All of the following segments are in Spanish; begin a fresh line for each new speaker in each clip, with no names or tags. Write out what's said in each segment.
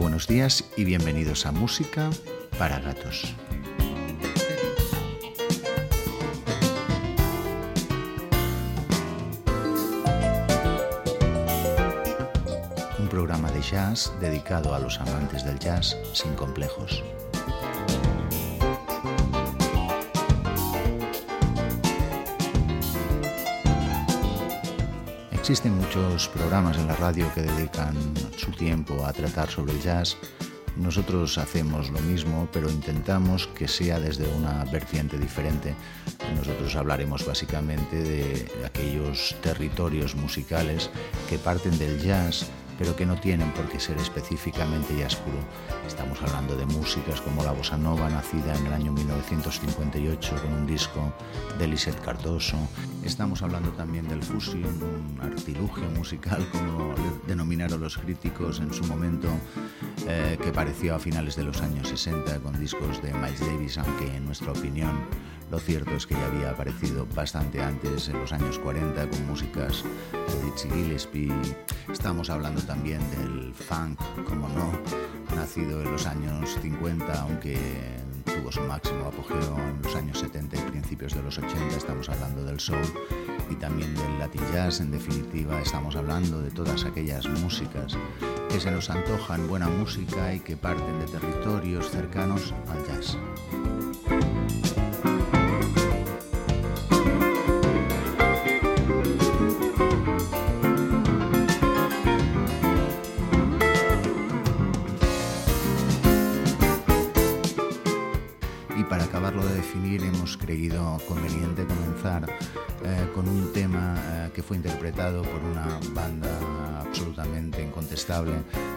Buenos días y bienvenidos a Música para Gatos. Un programa de jazz dedicado a los amantes del jazz sin complejos. Existen muchos programas en la radio que dedican su tiempo a tratar sobre el jazz. Nosotros hacemos lo mismo, pero intentamos que sea desde una vertiente diferente. Nosotros hablaremos básicamente de aquellos territorios musicales que parten del jazz pero que no tienen por qué ser específicamente jazz puro. Estamos hablando de músicas como la bossa nova, nacida en el año 1958 con un disco de Lisette Cardoso. Estamos hablando también del fusion, un artilugio musical, como denominaron los críticos en su momento, eh, que pareció a finales de los años 60 con discos de Miles Davis, aunque en nuestra opinión lo cierto es que ya había aparecido bastante antes, en los años 40, con músicas de Dizzy Gillespie. Estamos hablando también del funk, como no, nacido en los años 50, aunque tuvo su máximo apogeo en los años 70 y principios de los 80. Estamos hablando del soul y también del latin jazz. En definitiva, estamos hablando de todas aquellas músicas que se nos antojan buena música y que parten de territorios cercanos al jazz. Creído conveniente comenzar eh, con un tema eh, que fue interpretado por una banda absolutamente incontestable,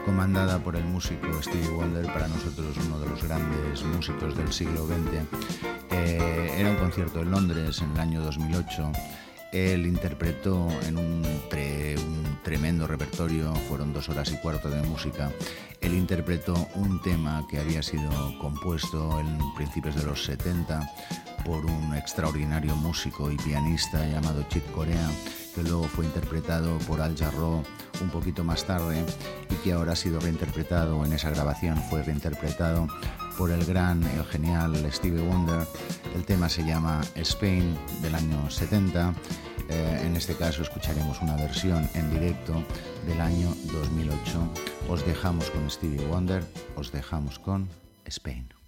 comandada por el músico Stevie Wonder, para nosotros uno de los grandes músicos del siglo XX. Eh, era un concierto en Londres en el año 2008 él interpretó en un, tremendo repertorio, fueron dos horas y cuarto de música. Él interpretó un tema que había sido compuesto en principios de los 70 por un extraordinario músico y pianista llamado Chip Corea, que luego fue interpretado por Al Jarreau un poquito más tarde y que ahora ha sido reinterpretado en esa grabación, fue reinterpretado por el gran, el genial Stevie Wonder. El tema se llama Spain del año 70. Eh, en este caso escucharemos una versión en directo del año 2008. Os dejamos con Stevie Wonder, os dejamos con Spain.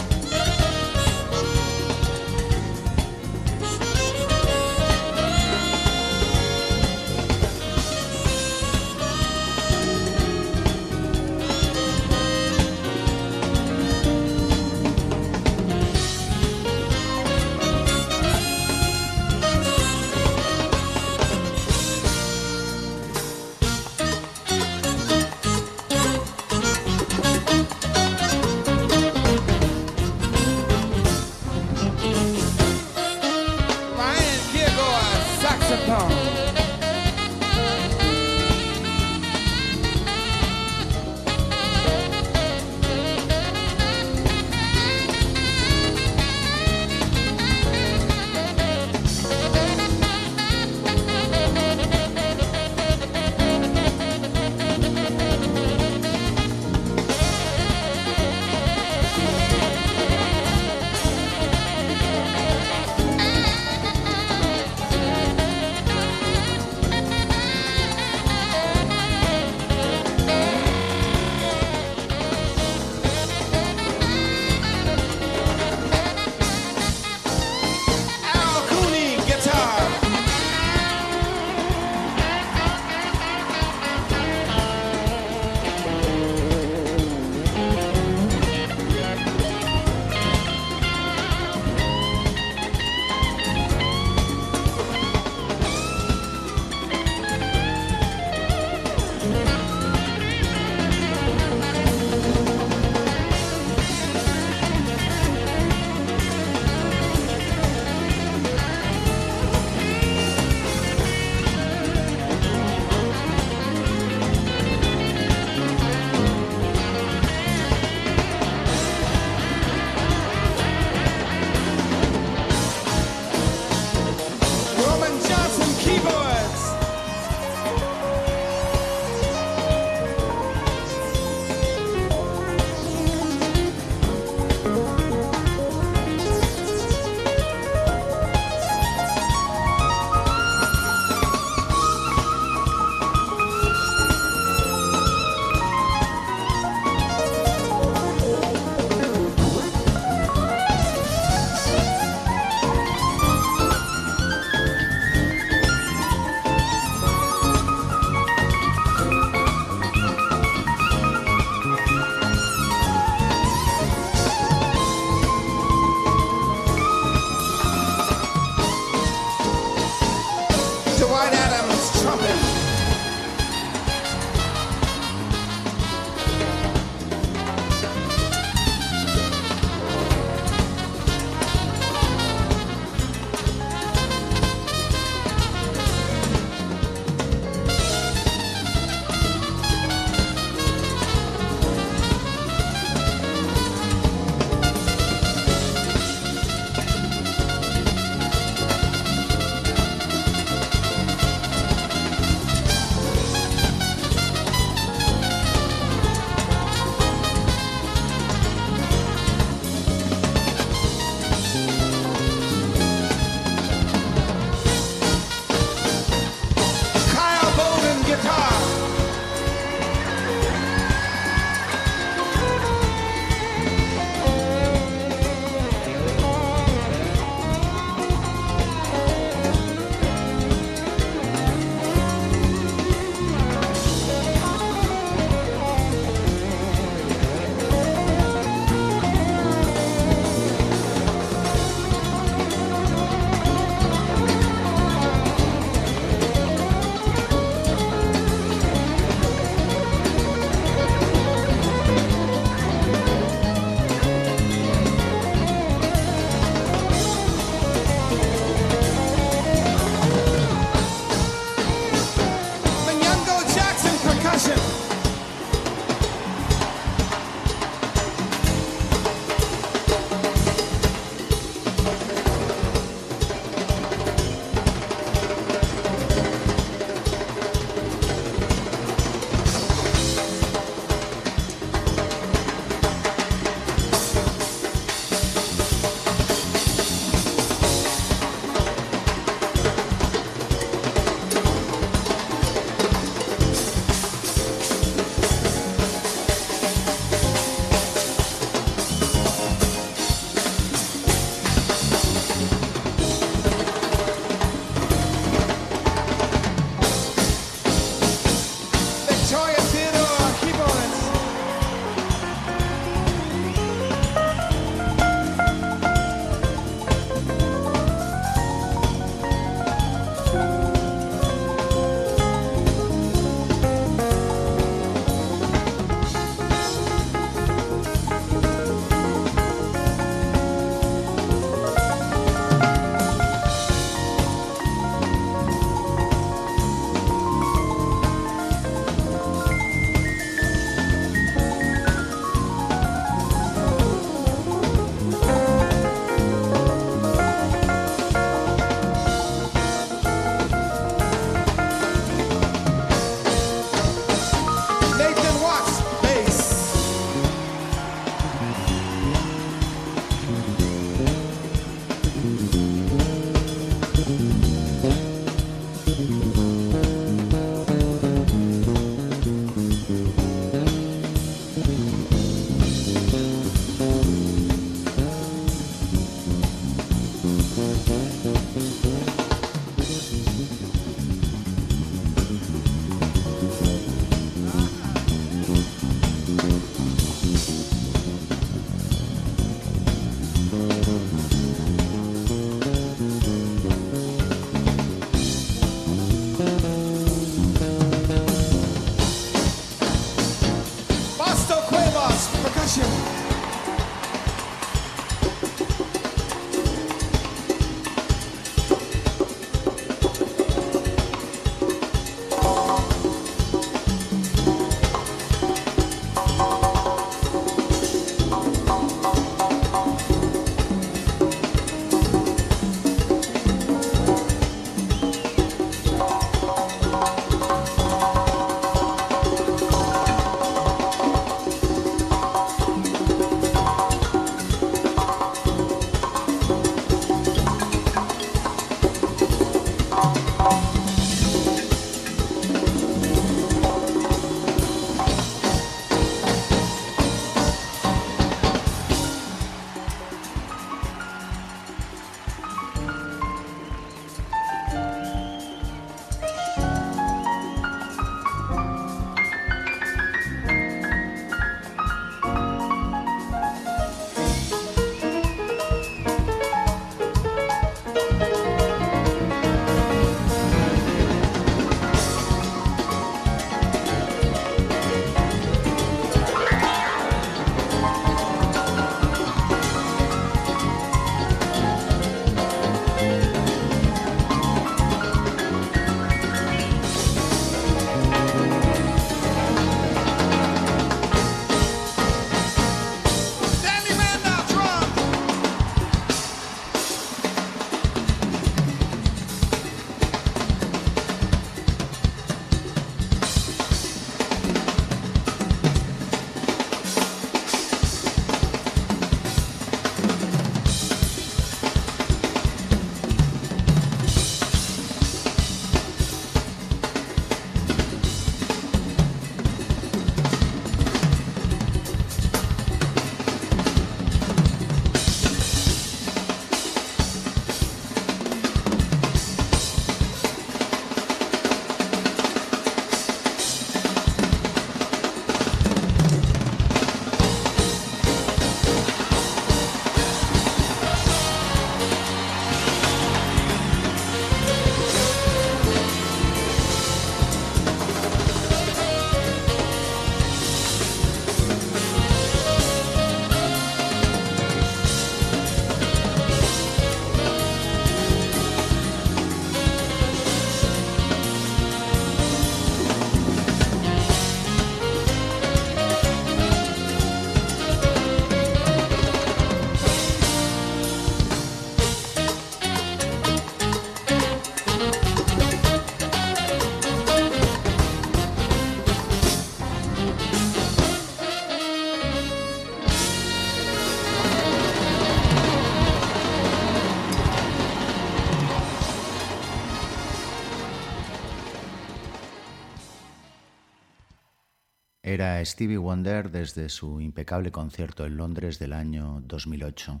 Era Stevie Wonder desde su impecable concierto en Londres del año 2008.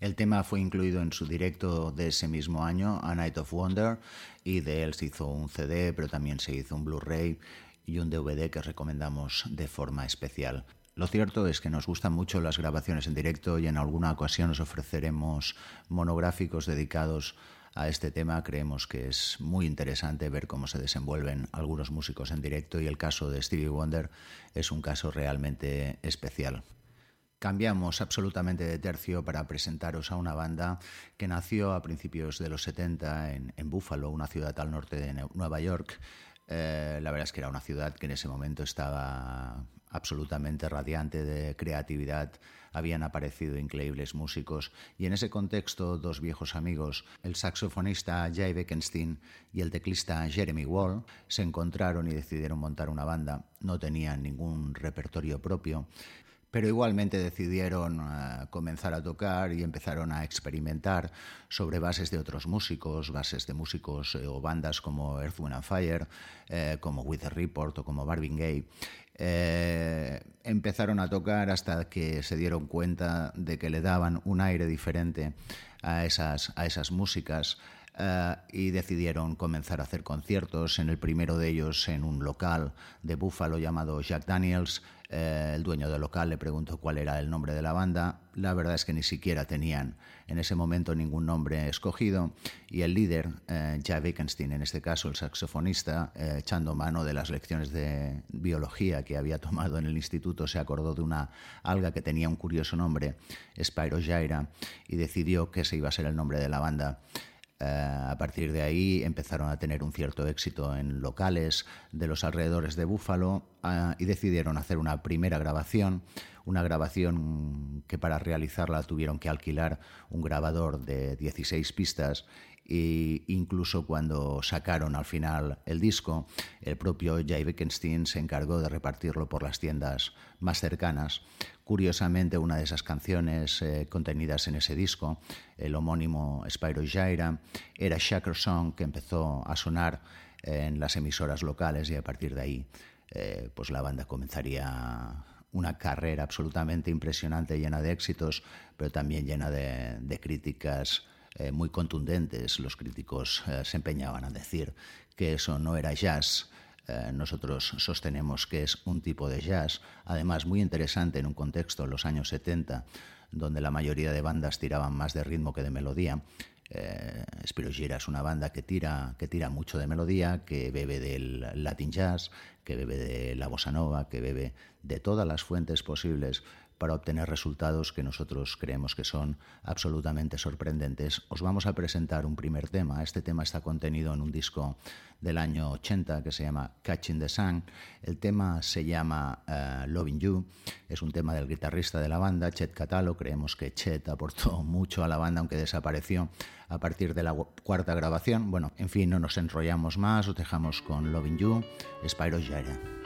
El tema fue incluido en su directo de ese mismo año, A Night of Wonder, y de él se hizo un CD, pero también se hizo un Blu-ray y un DVD que recomendamos de forma especial. Lo cierto es que nos gustan mucho las grabaciones en directo y en alguna ocasión os ofreceremos monográficos dedicados a este tema. Creemos que es muy interesante ver cómo se desenvuelven algunos músicos en directo y el caso de Stevie Wonder es un caso realmente especial. Cambiamos absolutamente de tercio para presentaros a una banda que nació a principios de los 70 en, Buffalo, una ciudad al norte de Nueva York. Eh, la verdad es que era una ciudad que en ese momento estaba absolutamente radiante de creatividad, habían aparecido increíbles músicos y en ese contexto dos viejos amigos, el saxofonista Jay Beckenstein y el teclista Jeremy Wall, se encontraron y decidieron montar una banda. No tenían ningún repertorio propio, pero igualmente decidieron uh, comenzar a tocar y empezaron a experimentar sobre bases de otros músicos, bases de músicos eh, o bandas como Earth, Wind and Fire, eh, como With the Report o como Marvin Gaye. Eh, empezaron a tocar hasta que se dieron cuenta de que le daban un aire diferente a esas, a esas músicas. Eh, y decidieron comenzar a hacer conciertos. En el primero de ellos, en un local de Buffalo llamado Jack Daniels, eh, el dueño del local le preguntó cuál era el nombre de la banda. La verdad es que ni siquiera tenían en ese momento ningún nombre escogido y el líder, eh, Jack Wittgenstein, en este caso el saxofonista, eh, echando mano de las lecciones de biología que había tomado en el instituto, se acordó de una alga que tenía un curioso nombre, Spirogyra, y decidió que ese iba a ser el nombre de la banda. Eh, a partir de ahí empezaron a tener un cierto éxito en locales de los alrededores de Búfalo y decidieron hacer una primera grabación, una grabación que para realizarla tuvieron que alquilar un grabador de 16 pistas e incluso cuando sacaron al final el disco, el propio Jay Wittgenstein se encargó de repartirlo por las tiendas más cercanas. Curiosamente, una de esas canciones eh, contenidas en ese disco, el homónimo Spyro Jaira, era Shaker Song que empezó a sonar en las emisoras locales y a partir de ahí eh, pues la banda comenzaría una carrera absolutamente impresionante, llena de éxitos, pero también llena de, críticas eh, muy contundentes. Los críticos eh, se empeñaban a decir que eso no era jazz. Nosotros sostenemos que es un tipo de jazz, además muy interesante en un contexto en los años 70, donde la mayoría de bandas tiraban más de ritmo que de melodía. Eh, Spiro Gira es una banda que tira, que tira mucho de melodía, que bebe del Latin Jazz, que bebe de la bossa nova, que bebe de todas las fuentes posibles para obtener resultados que nosotros creemos que son absolutamente sorprendentes. Os vamos a presentar un primer tema. Este tema está contenido en un disco del año 80 que se llama Catching the Sun. El tema se llama uh, Loving You. Es un tema del guitarrista de la banda, Chet Catalo. Creemos que Chet aportó mucho a la banda, aunque desapareció a partir de la cuarta grabación. Bueno, en fin, no nos enrollamos más, os dejamos con Loving You, Spyro Gyra.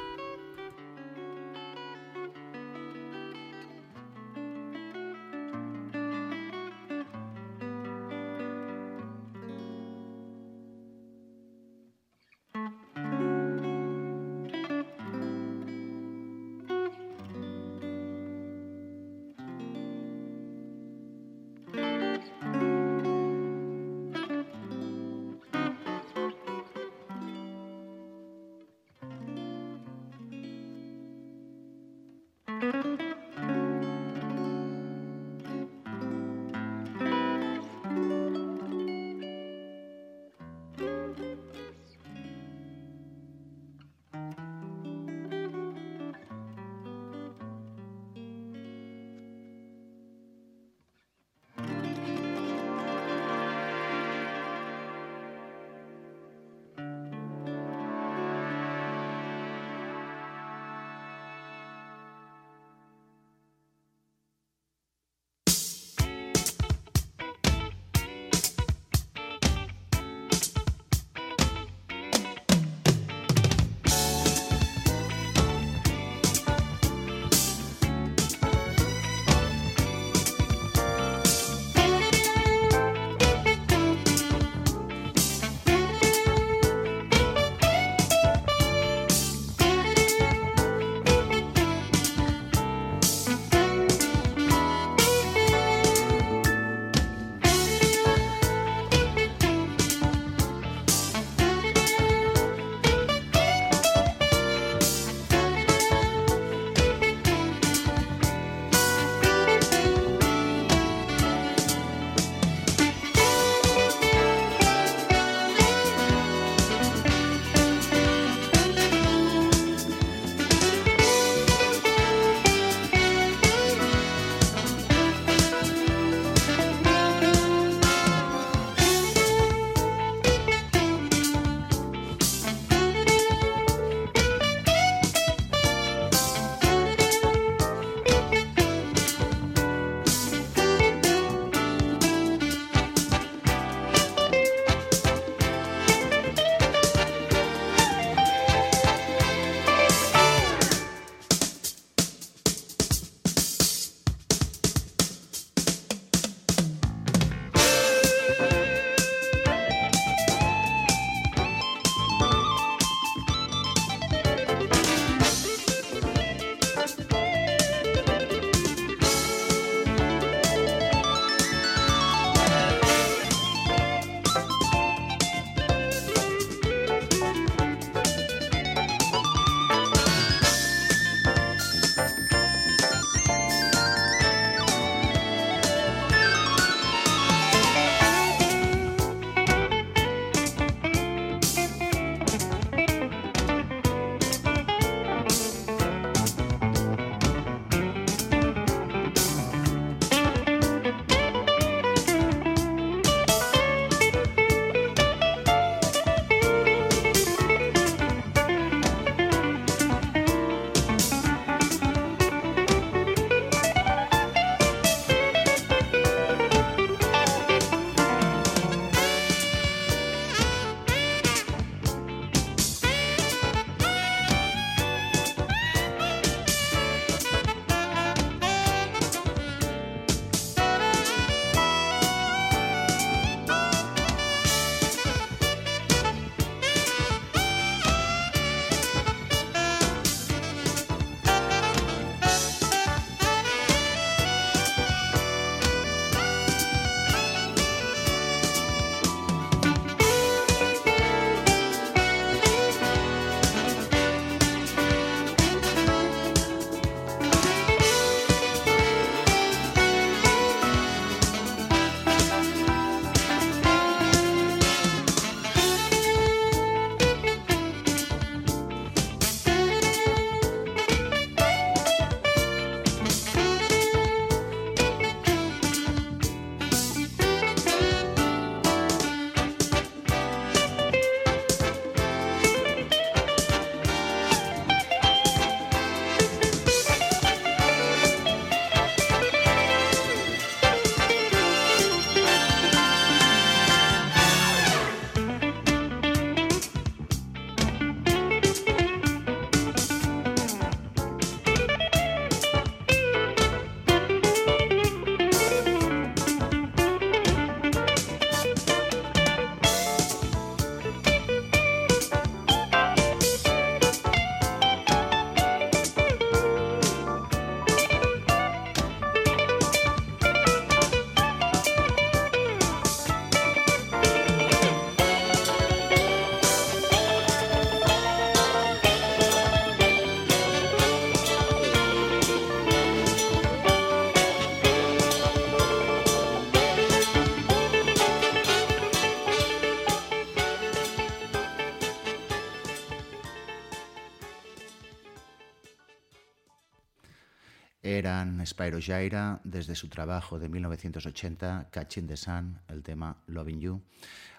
Spyro Gyra desde su trabajo de 1980, Catching the Sun, el tema Loving You.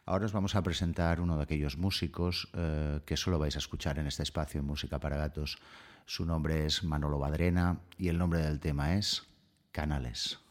Ahora os vamos a presentar uno de aquellos músicos eh, que solo vais a escuchar en este espacio en Música para Gatos. Su nombre es Manolo Badrena y el nombre del tema es Canales.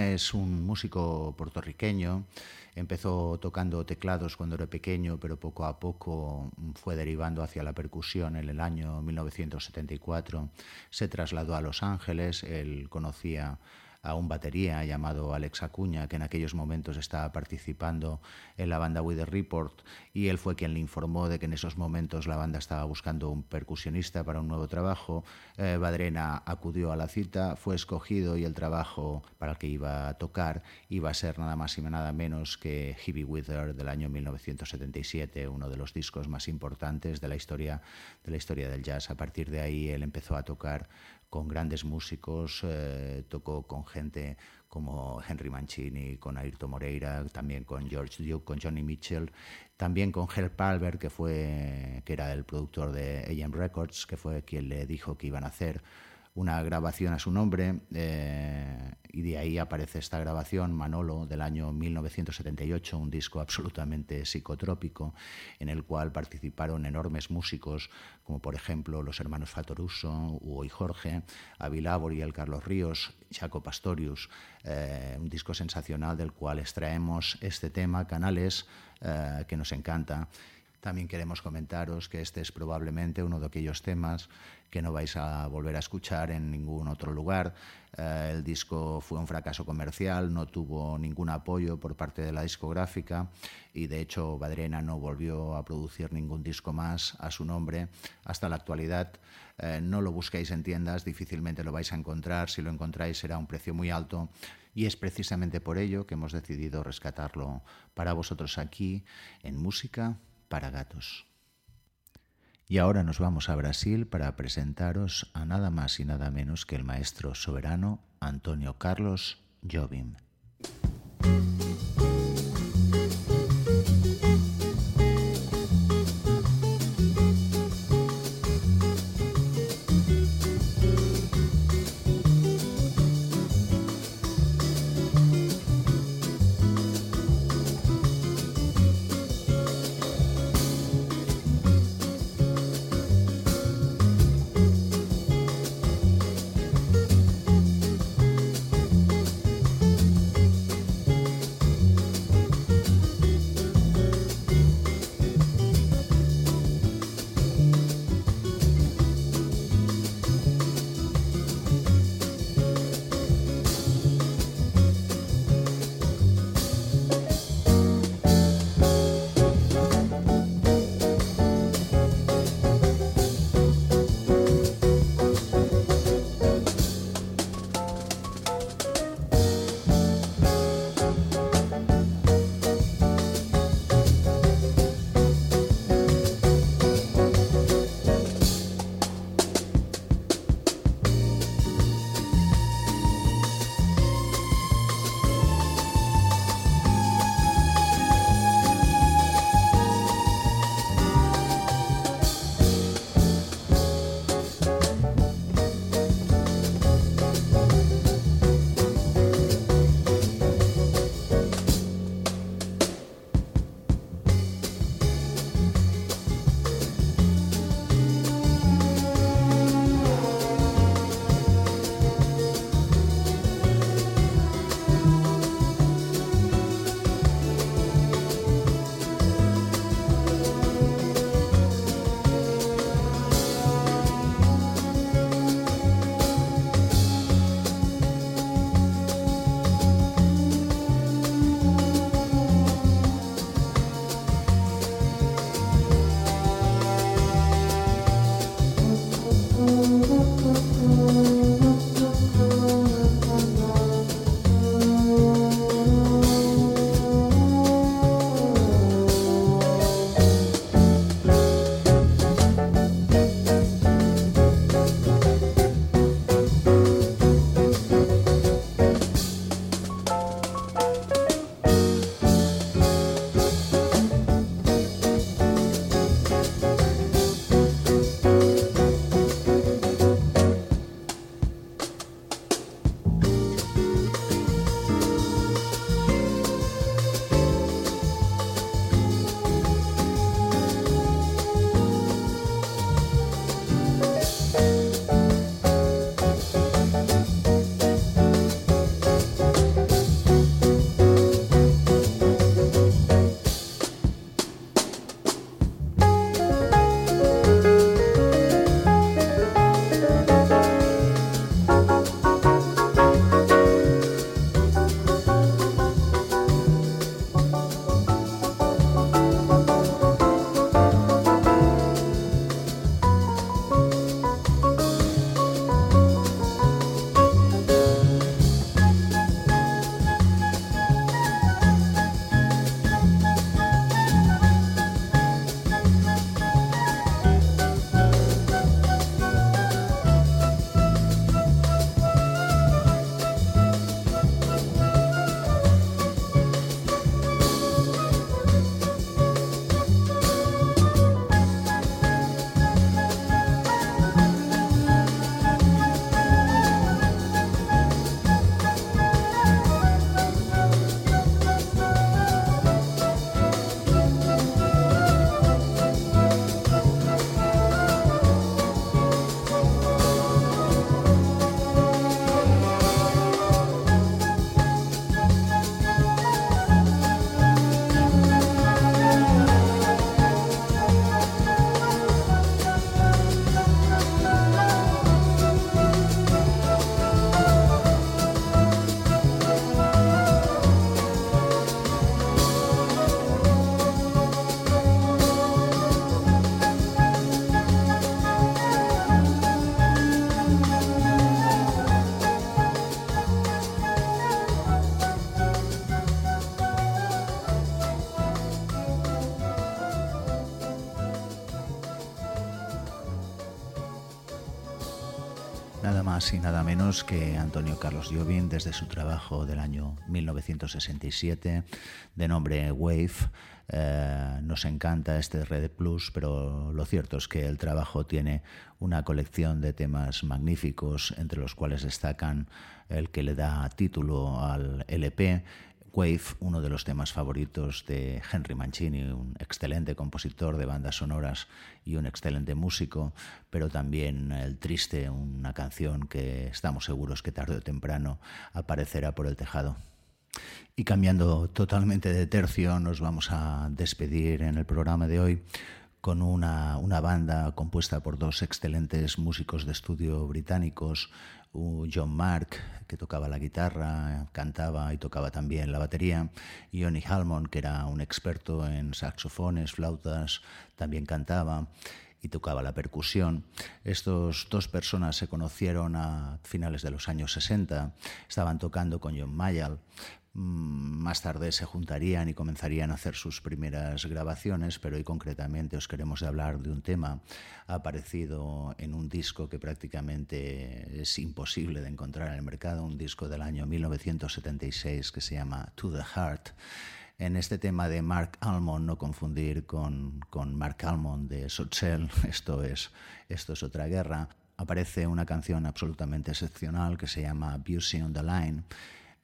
Es un músico puertorriqueño. Empezó tocando teclados cuando era pequeño, pero poco a poco fue derivando hacia la percusión. En el año 1974 se trasladó a Los Ángeles. Él conocía a un batería llamado Alex Acuña, que en aquellos momentos estaba participando en la banda With Report, y él fue quien le informó de que en esos momentos la banda estaba buscando un percusionista para un nuevo trabajo. Eh, Badrena acudió a la cita, fue escogido y el trabajo para el que iba a tocar iba a ser nada más y nada menos que Heavy Wither del año 1977, uno de los discos más importantes de la historia de la historia del jazz. A partir de ahí él empezó a tocar con grandes músicos, eh, tocó con gente como Henry Mancini, con Ayrton Moreira, también con George Duke, con Johnny Mitchell, también con Herb Palmer, que, fue, que era el productor de AM Records, que fue quien le dijo que iban a hacer una grabación a su nombre eh, y de ahí aparece esta grabación, Manolo, del año 1978, un disco absolutamente psicotrópico en el cual participaron enormes músicos como por ejemplo los hermanos Fatoruso, Hugo y Jorge, Avilabor y el Carlos Ríos, Chaco Pastorius, eh, un disco sensacional del cual extraemos este tema, Canales, eh, que nos encanta también queremos comentaros que este es probablemente uno de aquellos temas que no vais a volver a escuchar en ningún otro lugar. Eh, el disco fue un fracaso comercial, no tuvo ningún apoyo por parte de la discográfica y de hecho Badrena no volvió a producir ningún disco más a su nombre hasta la actualidad. Eh, no lo busquéis en tiendas, difícilmente lo vais a encontrar. Si lo encontráis será un precio muy alto y es precisamente por ello que hemos decidido rescatarlo para vosotros aquí en música para gatos. Y ahora nos vamos a Brasil para presentaros a nada más y nada menos que el maestro soberano Antonio Carlos Jobim. Y nada menos que Antonio Carlos Jobim desde su trabajo del año 1967 de nombre Wave. Eh, nos encanta este Red Plus, pero lo cierto es que el trabajo tiene una colección de temas magníficos, entre los cuales destacan el que le da título al LP, Wave, uno de los temas favoritos de Henry Mancini, un excelente compositor de bandas sonoras y un excelente músico, pero también El Triste, una canción que estamos seguros que tarde o temprano aparecerá por el tejado. Y cambiando totalmente de tercio, nos vamos a despedir en el programa de hoy con una, una, banda compuesta por dos excelentes músicos de estudio británicos, John Mark, que tocaba la guitarra, cantaba y tocaba también la batería, y Johnny Halmon, que era un experto en saxofones, flautas, también cantaba y tocaba la percusión. Estos dos personas se conocieron a finales de los años 60, estaban tocando con John Mayall, más tarde se juntarían y comenzarían a hacer sus primeras grabaciones, pero hoy concretamente os queremos hablar de un tema aparecido en un disco que prácticamente es imposible de encontrar en el mercado, un disco del año 1976 que se llama To the Heart. En este tema de Mark Almond, no confundir con, con Mark Almond de Sotzel, esto es, esto es otra guerra, aparece una canción absolutamente excepcional que se llama Busy on the Line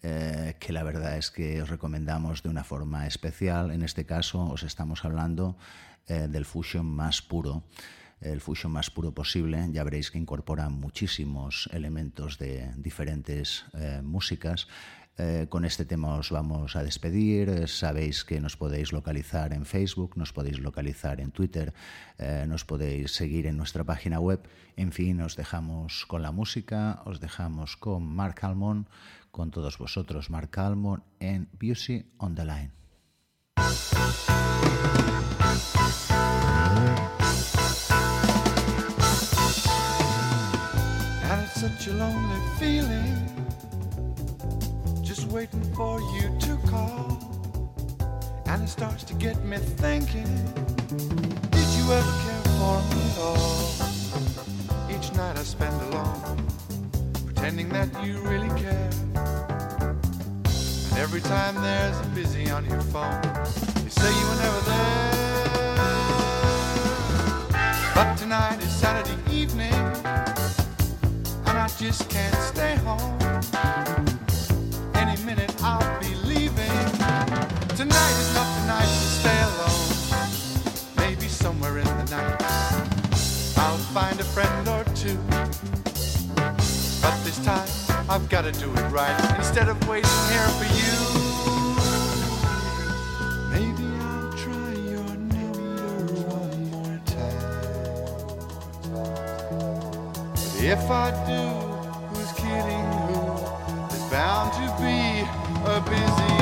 eh, que la verdad es que os recomendamos de una forma especial. En este caso os estamos hablando eh, del fusion más puro el fusion más puro posible. Ya veréis que incorpora muchísimos elementos de diferentes eh, músicas. con este tema os vamos a despedir. Sabéis que nos podéis localizar en Facebook, nos podéis localizar en Twitter, nos podéis seguir en nuestra página web. En fin, os dejamos con la música, os dejamos con Mark Almond con todos vosotros, Mark Almond en Beauty on the Line. Such a lonely feeling, just waiting for you to call. And it starts to get me thinking, did you ever care for me at all? Each night I spend alone, pretending that you really care. Every time there's a busy on your phone, you say you were never there. But tonight is Saturday evening, and I just can't stay home. I've got to do it right instead of waiting here for you. Maybe I'll try your number one more time. But if I do, who's kidding who? There's bound to be a busy.